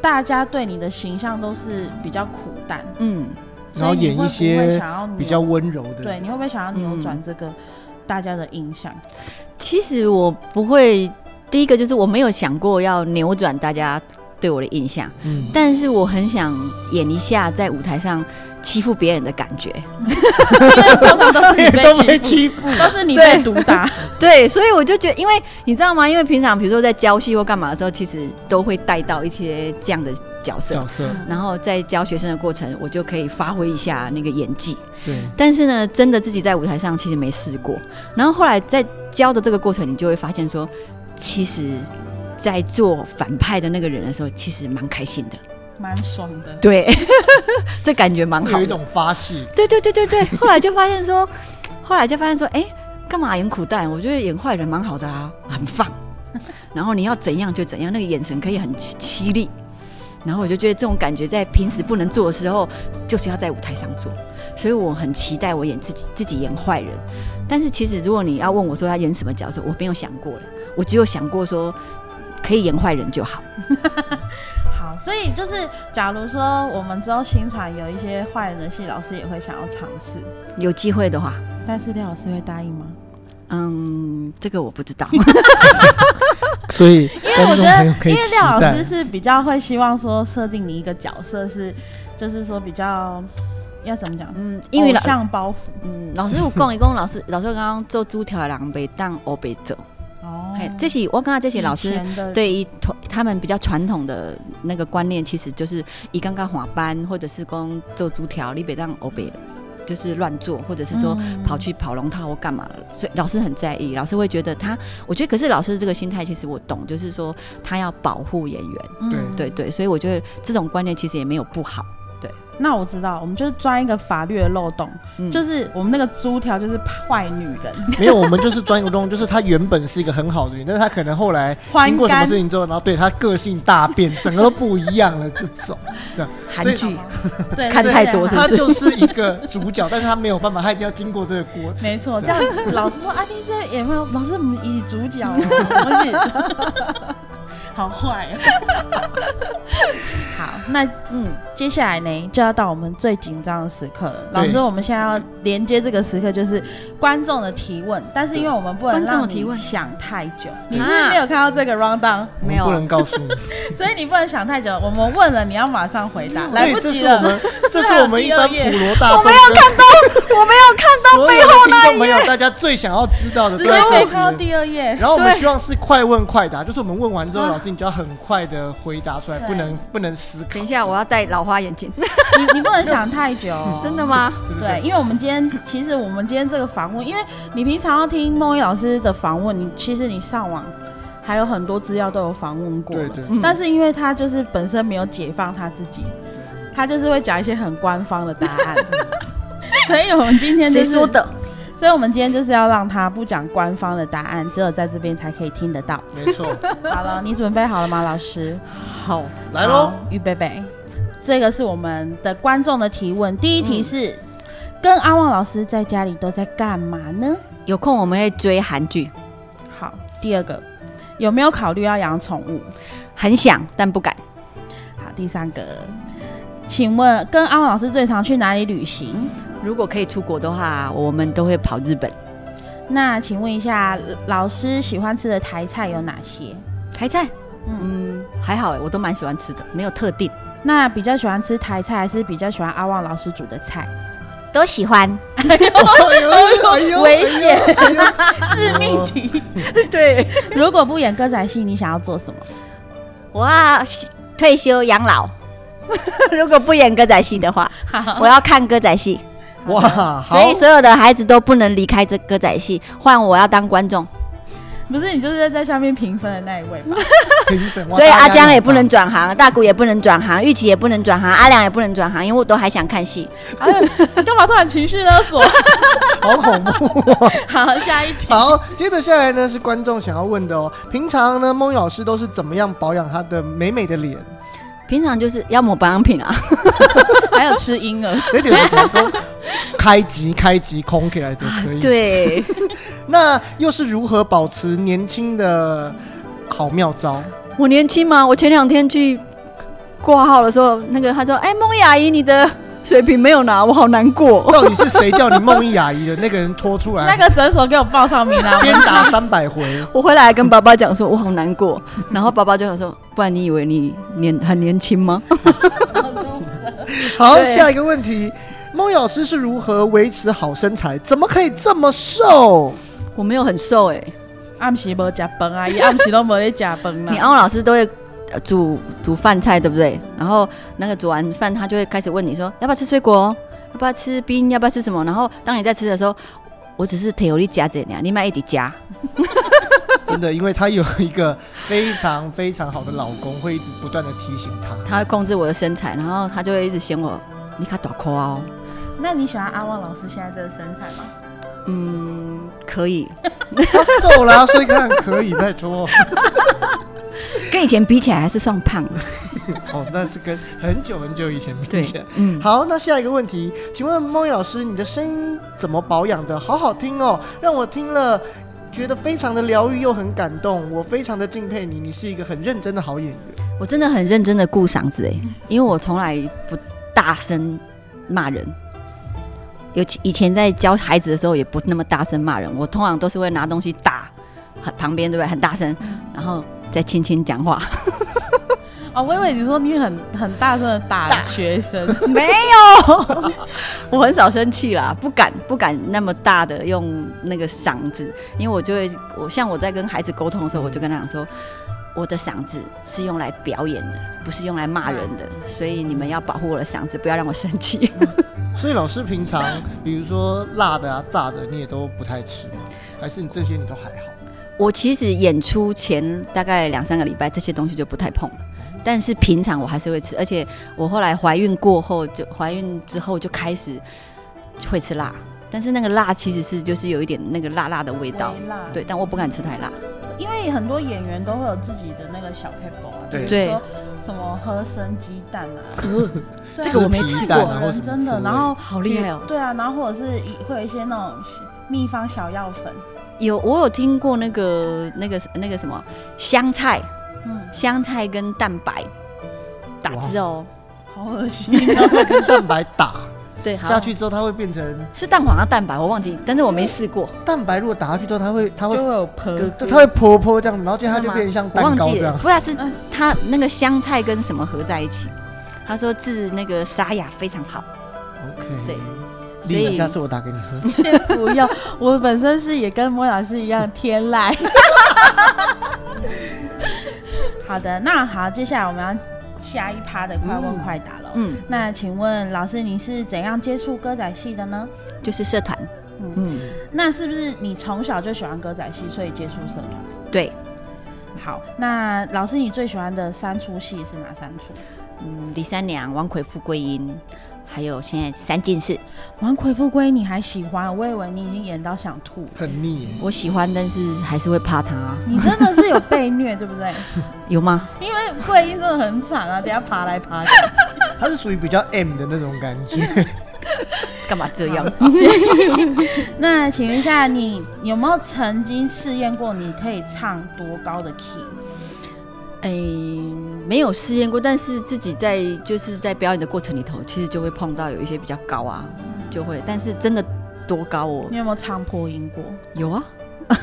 大家对你的形象都是比较苦淡，嗯，然后演一些比较温柔的，对，你会不会想要扭转嗯这个大家的印象？其实我不会，第一个就是我没有想过要扭转大家对我的印象，嗯，但是我很想演一下在舞台上欺负别人的感觉。都是你都被被欺负，欺负，都是你被毒打。对，所以我就觉得，因为你知道吗？因为平常比如说在教戏或干嘛的时候，其实都会带到一些这样的角色角，色，然后在教学生的过程，我就可以发挥一下那个演技。对，但是呢，真的自己在舞台上其实没试过。然后后来在教的这个过程，你就会发现说，其实，在做反派的那个人的时候，其实蛮开心的。蛮爽的。对，这感觉蛮好有一种发泄，对对对对对，后来就发现说，后来就发现说，哎、干嘛演苦蛋？我觉得演坏人蛮好的啊，很放。然后你要怎样就怎样，那个眼神可以很凄凄厉。然后我就觉得这种感觉在平时不能做的时候，就是要在舞台上做。所以我很期待我演自己自己演坏人。但是其实如果你要问我说他演什么角色，我没有想过了，我只有想过说可以演坏人就好。好，所以就是假如说我们之后新传有一些坏人的戏，老师也会想要尝试，有机会的话，但是廖老师会答应吗？嗯，这个我不知道。所以因为我觉得，因为廖老师是比较会希望说设定你一个角色是，就是说比较要怎么讲？嗯，因为像包袱。嗯老师有讲一 讲，老师老师刚刚做猪条的人袂当欧北走，哦。嘿，这些我刚刚这些老师对于传他们比较传统的那个观念，其实就是以刚刚滑班或者是讲做猪条，你别当欧北就是乱做，或者是说嗯。跑去跑龙套或干嘛了，所以老师很在意，老师会觉得他，我觉得可是老师这个心态其实我懂，就是说他要保护演员，对嗯对对，所以我觉得这种观念其实也没有不好，那我知道，我们就是钻一个法律的漏洞，嗯就是我们那个猪条就是坏女人，没有，我们就是钻一个东西，就是她原本是一个很好的人，但是她可能后来经过什么事情之后，然后对她个性大变，整个都不一样了。这种这样，韩剧 对，看太多是他就是一个主角，但是她没有办法，她一定要经过这个过程。没错，这这样样老师说啊，你这有没有？老师，我们以主角哦，我是好坏哦。好，那嗯，接下来呢，就要到我们最紧张的时刻了。老师，我们现在要连接这个时刻，就是观众的提问，但是因为我们不能观众让你的提问想太久，你是没有看到这个 round down，我们没有不能告诉你。所以你不能想太久。我们问了，你要马上回答，来不及了。是我们，这是我们一般普罗大众，我没有看到，我没有看到背后的听众朋友，大家最想要知道的直都在这里接看到第二页。然后我们希望是快问快答，就是我们问完之后，啊老师你就要很快的回答出来，不能不能思考。等一下，我要戴老花眼镜，你你不能想太久。哦，真的吗？对，因为我们今天其实我们今天这个访问，因为你平常要听梦一老师的访问，你其实你上网还有很多资料都有访问过。对对。嗯。但是因为他就是本身没有解放他自己，他就是会讲一些很官方的答案，所以我们今天就是谁说？的？所以我们今天就是要让他不讲官方的答案，只有在这边才可以听得到。没错，好了，你准备好了吗，老师？好，来喽好。，预备备。这个是我们的观众的提问，第一题是：跟阿旺老师在家里都在干嘛呢？有空我们会追韩剧，好，第二个，有没有考虑要养宠物？很想但不敢。好，第三个，请问跟阿旺老师最常去哪里旅行？如果可以出国的话，我们都会跑日本。那请问一下，老师喜欢吃的台菜有哪些？台菜，嗯，嗯，还好哎，我都蛮喜欢吃的，没有特定，那比较喜欢吃台菜，还是比较喜欢阿旺老师煮的菜？都喜欢。哎呦哎呦危险 致命题。对，如果不演歌仔戏，你想要做什么？我要退休养老。如果不演歌仔戏的话，我要看歌仔戏，哇，所以所有的孩子都不能离开这歌仔戏，换我要当观众。不是你就是在下面评分的那一位吧？评审，哇所以阿江也不。能转行，大谷也不能转行，玉琪也不能转行，阿良也不能转行，因为我都还想看戏。哎干嘛突然情绪勒索？好恐怖哦。好，下一题。好，接着下来呢是观众想要问的哦。平常呢，孟老师都是怎么样保养他的美美的脸？平常就是要抹保养品啊，还有吃婴儿，开机开机空起来都可以。，对，那又是如何保持年轻的好妙招？我年轻吗？我前两天去挂号的时候，那个他说：“哎、孟雅姨，你的水瓶没有拿，我好难过。到底是谁叫你梦一阿姨的那个人拖出来？那个诊所给我报上名啊！鞭打三百回，”我回来跟爸爸讲说：“我好难过。”然后爸爸就想说：“不然你以为你年很年轻吗 好，下一个问题，孟老师是如何维持好身材？怎么可以这么瘦？？”我没有很瘦哎、暗时无食饭啊，伊暗时都无咧食饭啦。你欧老师都会呃煮煮饭菜，对不对？然后那个煮完饭，他就会开始问你说要不要吃水果，要不要吃冰，要不要吃什么？然后当你在吃的时候，我只是铁有力夹着你，你买一点夹。真的，因为他有一个非常非常好的老公，会一直不断的提醒他。他会控制我的身材，然后他就会一直嫌我你卡短裤哦。那你喜欢阿旺老师现在这个身材吗？嗯，可以，他瘦了、啊，所以看可以，拜托。跟以前比起来还是算胖的。哦，那是跟很久很久以前比起来。，嗯，好，那下一个问题，请问孟老师，你的声音怎么保养的？好好听哦，让我听了觉得非常的疗愈又很感动，我非常的敬佩你，你是一个很认真的好演员。我真的很认真的顾嗓子哎，因为我从来不大声骂人。尤其以前在教孩子的时候，也不那么大声骂人，我通常都是会拿东西打很旁边，对不对？很大声，然后再轻轻讲话。哦，我以为你说你很很大声的打学生，没有，我很少生气啦，不敢不敢那么大的用那个嗓子，因为我就会我像我在跟孩子沟通的时候，我就跟他讲说，我的嗓子是用来表演的，不是用来骂人的，所以你们要保护我的嗓子，不要让我生气。所以老师平常，比如说辣的啊、炸的，你也都不太吃吗？还是你这些你都还好？我其实演出前大概两三个礼拜，这些东西就不太碰了。但是平常我还是会吃，而且我后来怀孕过后，就怀孕之后就开始会吃辣。但是那个辣其实是就是有一点那个辣辣的味道，微辣对，但我不敢吃太辣。因为很多演员都会有自己的那个小 paper 啊，对比如说什么喝生鸡蛋啊，这个我没吃过皮蛋啊，或什么真的，然后好厉害哦！对啊，然后或者是一会有一些那种秘方小药粉，有我有听过那个那个那个什么香菜，嗯，香菜跟蛋白打汁哦，好恶心。哦。香菜跟蛋白打？对，好。下去之后，它会变成？是蛋黄啊蛋白，我忘记，但是我没试过，蛋白。如果打下去之后，它会它会就会有泼，它会泼泼这样，然后接着它就变成像我蛋忘记了，糕这样。不是是嗯它那个香菜跟什么合在一起，他说治那个沙哑非常好，OK，对所，以下次我打给你喝。先不要，我本身是也跟莫老师一样天籁。好的，那好，接下来我们要下一趴的快问快答了。嗯，那请问老师，你是怎样接触歌仔戏的呢？就是社团，嗯嗯，那是不是你从小就喜欢歌仔戏，所以接触社团？对，好，那老师你最喜欢的三出戏是哪三出？嗯，李三娘、王魁、富贵英，还有现在三件事，《王魁富贵》你还喜欢？我以为你已经演到想吐。很腻，我喜欢，但是还是会怕他，你真的是有被虐，对不对？有吗？因为桂英真的很惨啊，等下爬来爬去。它是属于比较 M 的那种感觉。干嘛这样？那请问一下，你有没有曾经试验过你可以唱多高的 key？哎、没有试验过，但是自己在就是在表演的过程里头，其实就会碰到有一些比较高啊，就会，但是真的多高哦，你有没有唱破音过？有啊，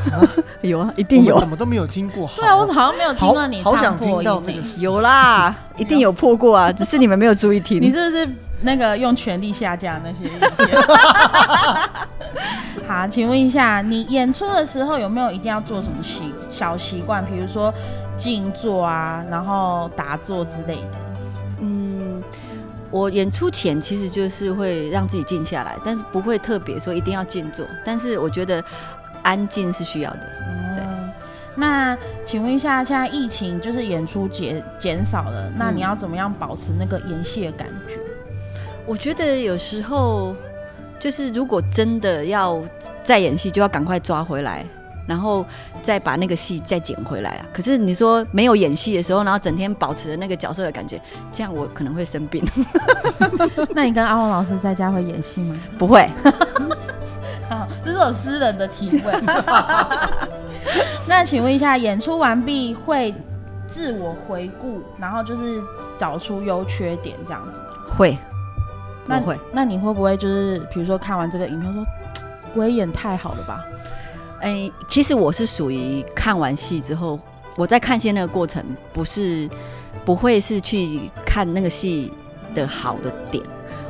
有啊，一定有我，怎么都没有听过？对啊，我好好像没有听好过你好想唱破音。有啦，一定有破过啊，只是你们没有注意听。你是不是那个用权力下架那些？好，请问一下，你演出的时候有没有一定要做什么习小习惯？比如说静坐啊，然后打坐之类的。嗯，我演出前其实就是会让自己静下来，但是不会特别说一定要静坐，但是我觉得安静是需要的。对嗯，那请问一下，现在疫情就是演出减减少了，那嗯你要怎么样保持那个演戏的感觉？我觉得有时候就是如果真的要再演戏，就要赶快抓回来。然后再把那个戏再捡回来啊！可是你说没有演戏的时候，然后整天保持着那个角色的感觉，这样我可能会生病。那你跟阿旺老师在家会演戏吗？不会，啊，这是我私人的提问。那请问一下，演出完毕会自我回顾，然后就是找出优缺点这样子吗？会，那我会。那你会不会就是比如说看完这个影片说，我也演太好了吧？哎、其实我是属于看完戏之后，我在看戏那个过程，不是不会是去看那个戏的好的点，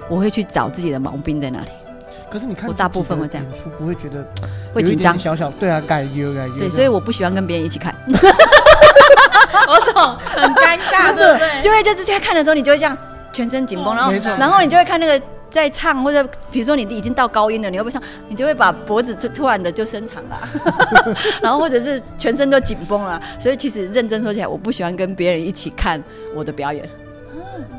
我会去找自己的毛病在哪里，可是你看我大部分会这样演出不会觉得会紧张。小小对啊，改优改优。对，所以我不喜欢跟别人一起看，我懂，很尴尬，对不对？就会就是在看的时候，你就会这样全身紧绷，然后然后你就会看那个在唱，或者比如说你已经到高音了，你会不会唱？你就会把脖子突突然的就伸长了，然后或者是全身都紧绷了。所以其实认真说起来，我不喜欢跟别人一起看我的表演。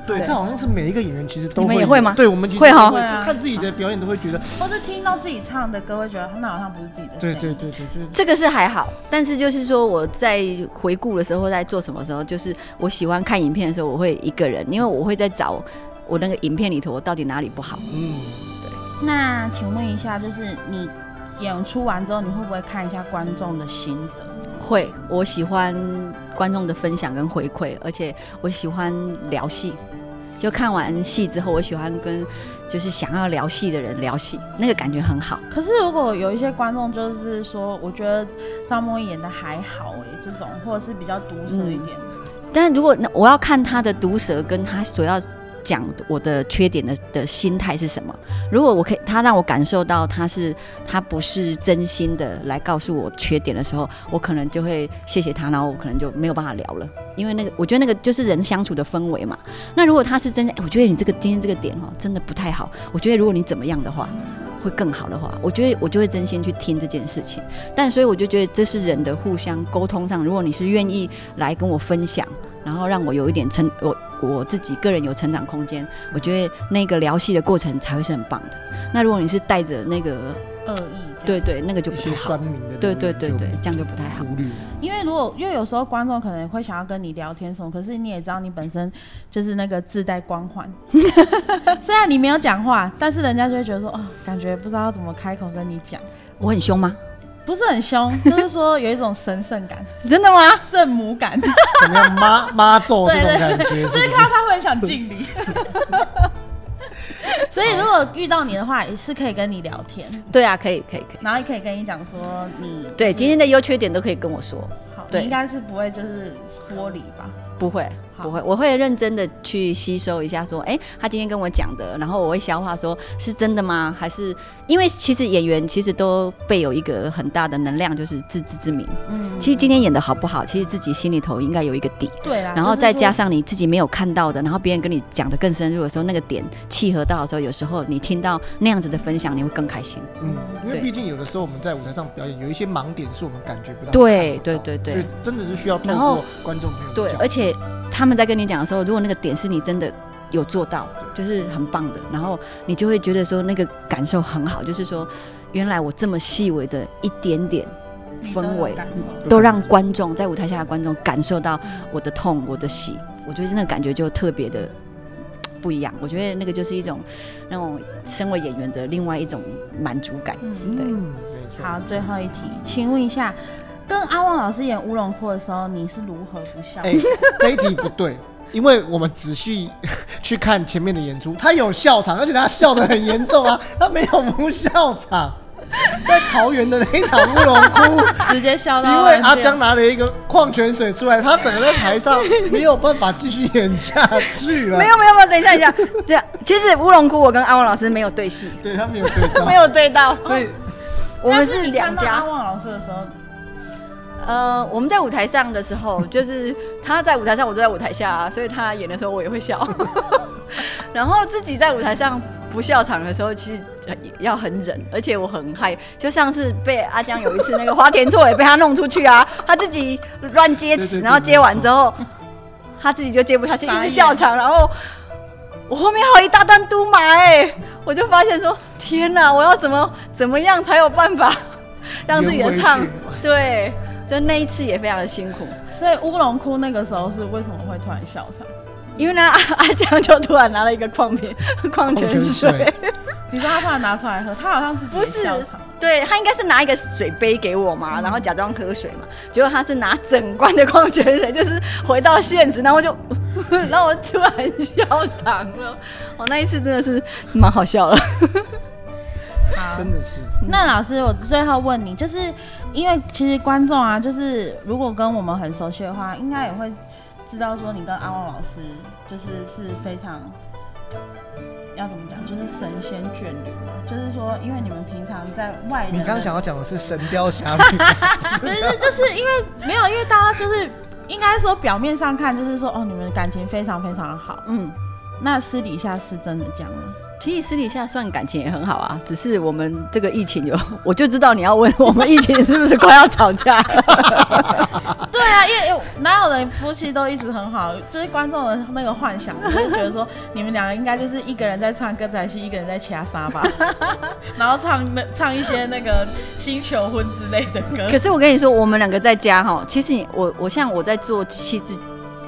对，对。这好像是每一个演员其实都你们也会吗？对，我们其实会哈。都会。看自己的表演都会觉得，或是听到自己唱的歌，会觉得那好像不是自己的声对音。对对对，就是这个是还好，但是就是说我在回顾的时候，在做什么时候，就是我喜欢看影片的时候，我会一个人，因为我会在找我那个影片里头我到底哪里不好。嗯，那请问一下，就是你演出完之后，你会不会看一下观众的心得？会，我喜欢观众的分享跟回馈，而且我喜欢聊戏。就看完戏之后，我喜欢跟就是想要聊戏的人聊戏，那个感觉很好。可是如果有一些观众就是说，我觉得张梦怡演的还好哎、这种或者是比较毒舌一点，但是如果那我要看他的毒舌跟他所要讲我的缺点的的心态是什么。如果我可以，他让我感受到他是他不是真心的来告诉我缺点的时候，我可能就会谢谢他，然后我可能就没有办法聊了，因为那个我觉得那个就是人相处的氛围嘛。那如果他是真的，我觉得你这个今天这个点哦，真的不太好。我觉得如果你怎么样的话，会更好的话，我觉得我就会真心去听这件事情。但所以我就觉得这是人的互相沟通上，如果你是愿意来跟我分享，然后让我有一点成我我自己个人有成长空间，我觉得那个聊戏的过程才会是很棒的。那如果你是带着那个恶意。对对，那个就不太好一些酸。民的，对对对对，这样就不太好。因为如果因为有时候观众可能会想要跟你聊天什么，可是你也知道你本身就是那个自带光环，虽然你没有讲话，但是人家就会觉得说哦，感觉不知道怎么开口跟你讲，我很凶吗？不是很凶，就是说有一种神圣感、真的吗？圣母感，怎么样妈 妈咒这种感觉，所以是看到他会很想敬礼。所以如果遇到你的话，也是可以跟你聊天，对啊，可以可以可以。然后也可以跟你讲说你对今天的优缺点都可以跟我说，好，对你应该是不会就是玻璃吧？不会好不会，我会认真的去吸收一下，说，哎、他今天跟我讲的，然后我会消化，说是真的吗？还是因为其实演员其实都备有一个很大的能量，就是自知之明。嗯，其实今天演的好不好，其实自己心里头应该有一个底。对啊，然后再加上你自己没有看到的，然后别人跟你讲的更深入的时候，那个点契合到的时候，有时候你听到那样子的分享，你会更开心。嗯，因为毕竟有的时候我们在舞台上表演，有一些盲点是我们感觉不到。对对对对所以真的是需要透过观众朋友的对，而且他们在跟你讲的时候，如果那个点是你真的有做到，就是很棒的，然后你就会觉得说那个感受很好，就是说原来我这么细微的一点点氛围，都让观众在舞台下的观众感受到我的痛、我的喜，我觉得那个感觉就特别的不一样。我觉得那个就是一种那种身为演员的另外一种满足感。嗯，对。好，最后一题，请问一下，跟阿旺老师演乌龙窟的时候，你是如何不笑？哎、这一题不对，因为我们仔细 去看前面的演出，他有笑场，而且他笑得很严重啊，他没有不笑场。在桃园的那一场乌龙 窟，直接笑到因为阿江拿了一个矿泉水出来，他整个在台上没有办法继续演下去了。没有没有没有，等一下等一下，这样其实乌龙窟我跟阿旺老师没有对戏，对他没有对到，没有对到，所以我们是两家阿家。旺老师的时候，呃，我们在舞台上的时候，就是他在舞台上，我就在舞台下、啊，所以他演的时候我也会笑。然后自己在舞台上不笑场的时候，其实呃要很忍，而且我很害。就上次被阿江有一次那个花田错也被他弄出去啊，他自己乱接词，然后接完之后，他自己就接不下去，一直笑场，然后。我后面还有一大段嘟马哎、我就发现说天哪，我要怎么怎么样才有办法让自己的唱对，就那一次也非常的辛苦，所以乌龙窟那个时候是为什么会突然笑场？因为呢，阿阿江就突然拿了一个矿瓶矿泉矿泉水。水，你说他突然拿出来喝，他好像自己不是对他应该是拿一个水杯给我嘛，然后假装喝水嘛，结果他是拿整罐的矿泉水，就是回到现实，然后就，然后我突然笑场了，哦，那一次真的是蛮好笑的。好，真的是那老师，我最后问你，就是因为其实观众啊，就是如果跟我们很熟悉的话，应该也会知道说你跟阿旺老师就是是非常要怎么讲，就是神仙眷侣嘛。就是说，因为你们平常在外人，你刚想要讲的是《神雕侠侣》不是，就是因为没有，因为大家就是应该说表面上看就是说哦，你们感情非常非常的好，嗯，那私底下是真的这样吗？其实私底下算感情也很好啊，只是我们这个疫情有，我就知道你要问我们疫情是不是快要吵架了。对啊，因为哪有人夫妻都一直很好，就是观众的那个幻想，就是觉得说你们两个应该就是一个人在唱歌仔戏，一个人在掐沙吧，然后唱那唱一些那个星求婚之类的歌可。是我跟你说，我们两个在家哈，其实你我我像我在做气质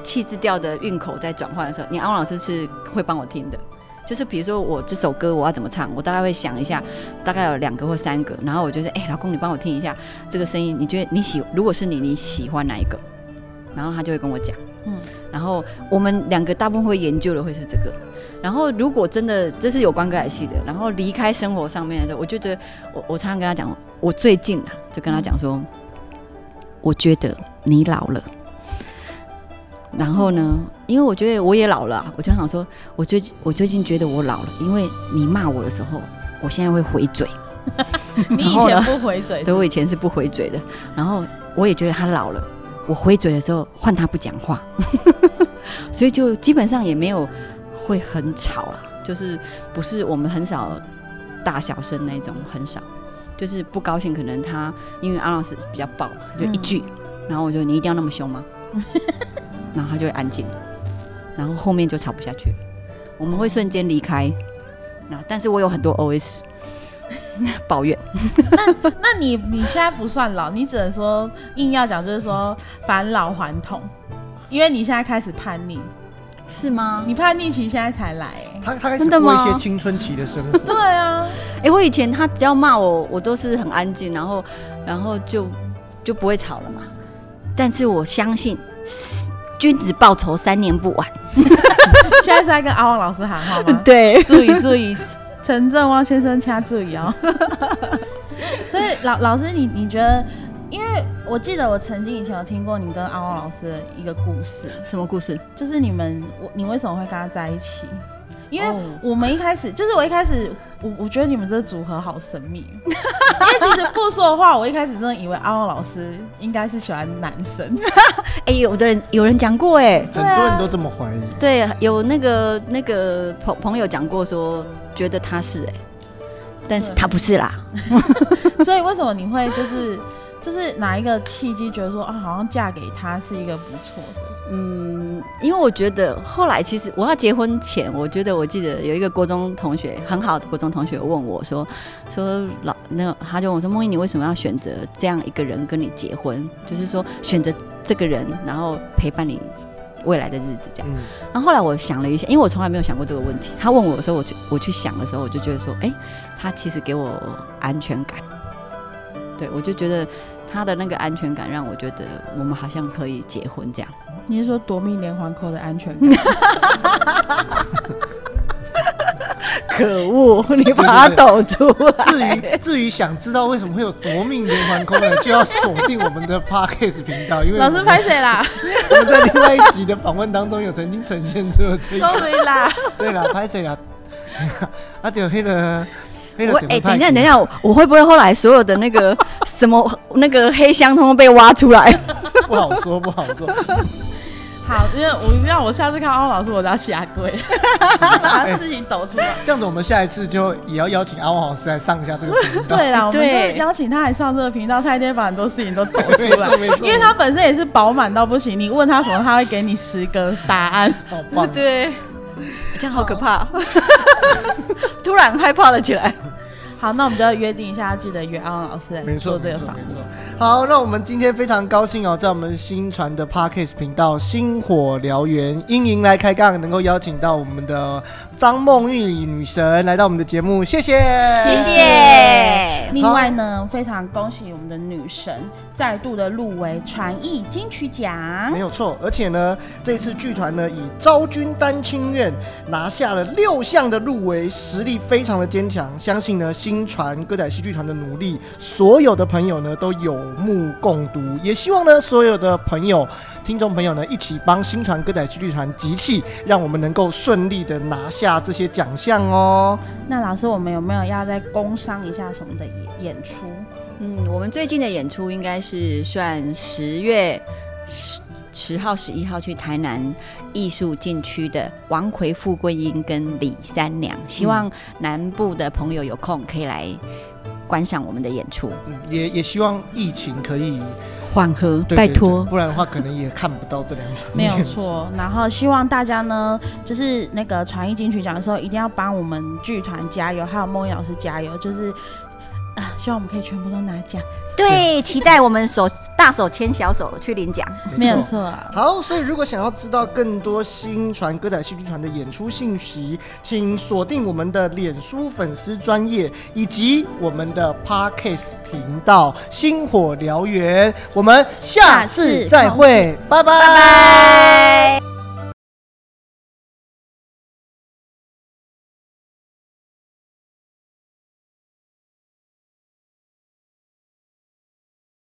气质调的韵口在转换的时候，你安王老师是会帮我听的。就是比如说我这首歌我要怎么唱，我大概会想一下，大概有两个或三个，然后我就说，哎、老公你帮我听一下这个声音，你觉得你喜如果是你你喜欢哪一个？然后他就会跟我讲，嗯嗯，然后我们两个大部分会研究的会是这个。然后如果真的这是有关歌仔戏的，然后离开生活上面的时候，我觉得我我常常跟他讲，我最近啊就跟他讲说，我觉得你老了，然后呢，因为我觉得我也老了啊，我就想说，我最近我最近觉得我老了，因为你骂我的时候，我现在会回嘴。你以前不回嘴，对我以前是不回嘴的，然后我也觉得他老了，我回嘴的时候换他不讲话，所以就基本上也没有会很吵啦，就是不是我们很少大小声那种，很少，就是不高兴，可能他因为阿老师比较暴嘛，就一句，然后我就你一定要那么凶吗？然后他就会安静了，然后后面就吵不下去了，我们会瞬间离开。那但是我有很多 OS 抱怨。那你你现在不算老，你只能说硬要讲就是说返老还童，因为你现在开始叛逆，是吗？你叛逆期现在才来、欸，他他开始真的吗过一些青春期的生活。对啊，哎、我以前他只要骂我，我都是很安静，然后然后就就不会吵了嘛。但是我相信，君子报仇三年不晚。现在是在跟阿旺老师喊话吗？对，注意注意，陈正旺先生掐注意哦。所以老老师你你觉得，因为我记得我曾经以前有听过你跟阿旺老师的一个故事，什么故事？就是你们我你为什么会跟他在一起？因为哦我们一开始就是我一开始我我觉得你们这个组合好神秘，因为其实不说的话，我一开始真的以为阿旺老师应该是喜欢男生，哎、有的人有人讲过、哎，很多人都这么怀疑。对，有那个那个朋朋友讲过说，觉得他是、哎，但是他不是啦。所以为什么你会就是就是哪一个契机觉得说啊，好像嫁给他是一个不错的？嗯，因为我觉得后来其实我要结婚前，我觉得我记得有一个国中同学，很好的国中同学问我说，说老那他就问我说，梦怡，你为什么要选择这样一个人跟你结婚？就是说选择这个人，然后陪伴你未来的日子这样。嗯，然后后来我想了一下，因为我从来没有想过这个问题。他问我的时候，我去我去想的时候，我就觉得说，哎、他其实给我安全感。对，我就觉得他的那个安全感让我觉得我们好像可以结婚这样。你是说夺命连环扣的安全感？可恶，你把它抖出来。至于至于想知道为什么会有夺命连环扣呢，就要锁定我们的 Podcast 频道，因为老师拍谁啦 我们在另外一集的访问当中有曾经呈现出了这个。？Sorry 啦，对啦，拍谁啦？啊，对，黑了，黑了。我哎、等一下，等一，下，我我会不会后来所有的那个什么那个黑箱通通被挖出来？不好说，不好说。好，因为我让我下次看阿旺老师，我都要下跪，把他自己抖出来。这样子，我们下一次就也要邀请阿旺老师来上一下这个频道。对啦，我们对就邀请他来上这个频道，他一定会把很多事情都抖出来 没错，没错因为他本身也是饱满到不行，你问他什么，他会给你十个答案。好棒。对，这样好可怕，突然害怕了起来。好，那我们就要约定一下，要记得约阿旺老师来没错，做这个访问。没错。好，那我们今天非常高兴哦，在我们新传的 Parkes 频道《星火燎原》英营来开杠，能够邀请到我们的张梦玉女神来到我们的节目，谢谢，谢谢。另外呢，非常恭喜我们的女神再度的入围传艺金曲奖没。有错，而且呢，这次剧团呢以昭君丹青院拿下了六项的入围，实力非常的坚强。相信呢，新传歌仔戏剧团的努力，所有的朋友呢都有目共睹。也希望呢，所有的朋友、听众朋友呢，一起帮新传歌仔戏剧团集气，让我们能够顺利的拿下这些奖项哦。那老师，我们有没有要再工商一下什么的演演出？嗯，我们最近的演出应该是算十月十十号、十一号去台南艺术禁区的王奎富贵英跟李三娘，希望南部的朋友有空可以来观赏我们的演出，嗯，也也希望疫情可以，缓和，对对拜托。不然的话可能也看不到这两场。没有。错。然后希望大家呢，就是那个传艺金曲奖的时候，一定要帮我们剧团加油，还有梦怡老师加油，就是。啊，希望我们可以全部都拿奖，对，期待我们手大手牵小手去领奖。没有错啊。好，所以如果想要知道更多新传歌仔戏剧团的演出信息，请锁定我们的脸书粉丝专业以及我们的 Parkes 频道“星火燎原”。我们下次再会，拜拜拜拜。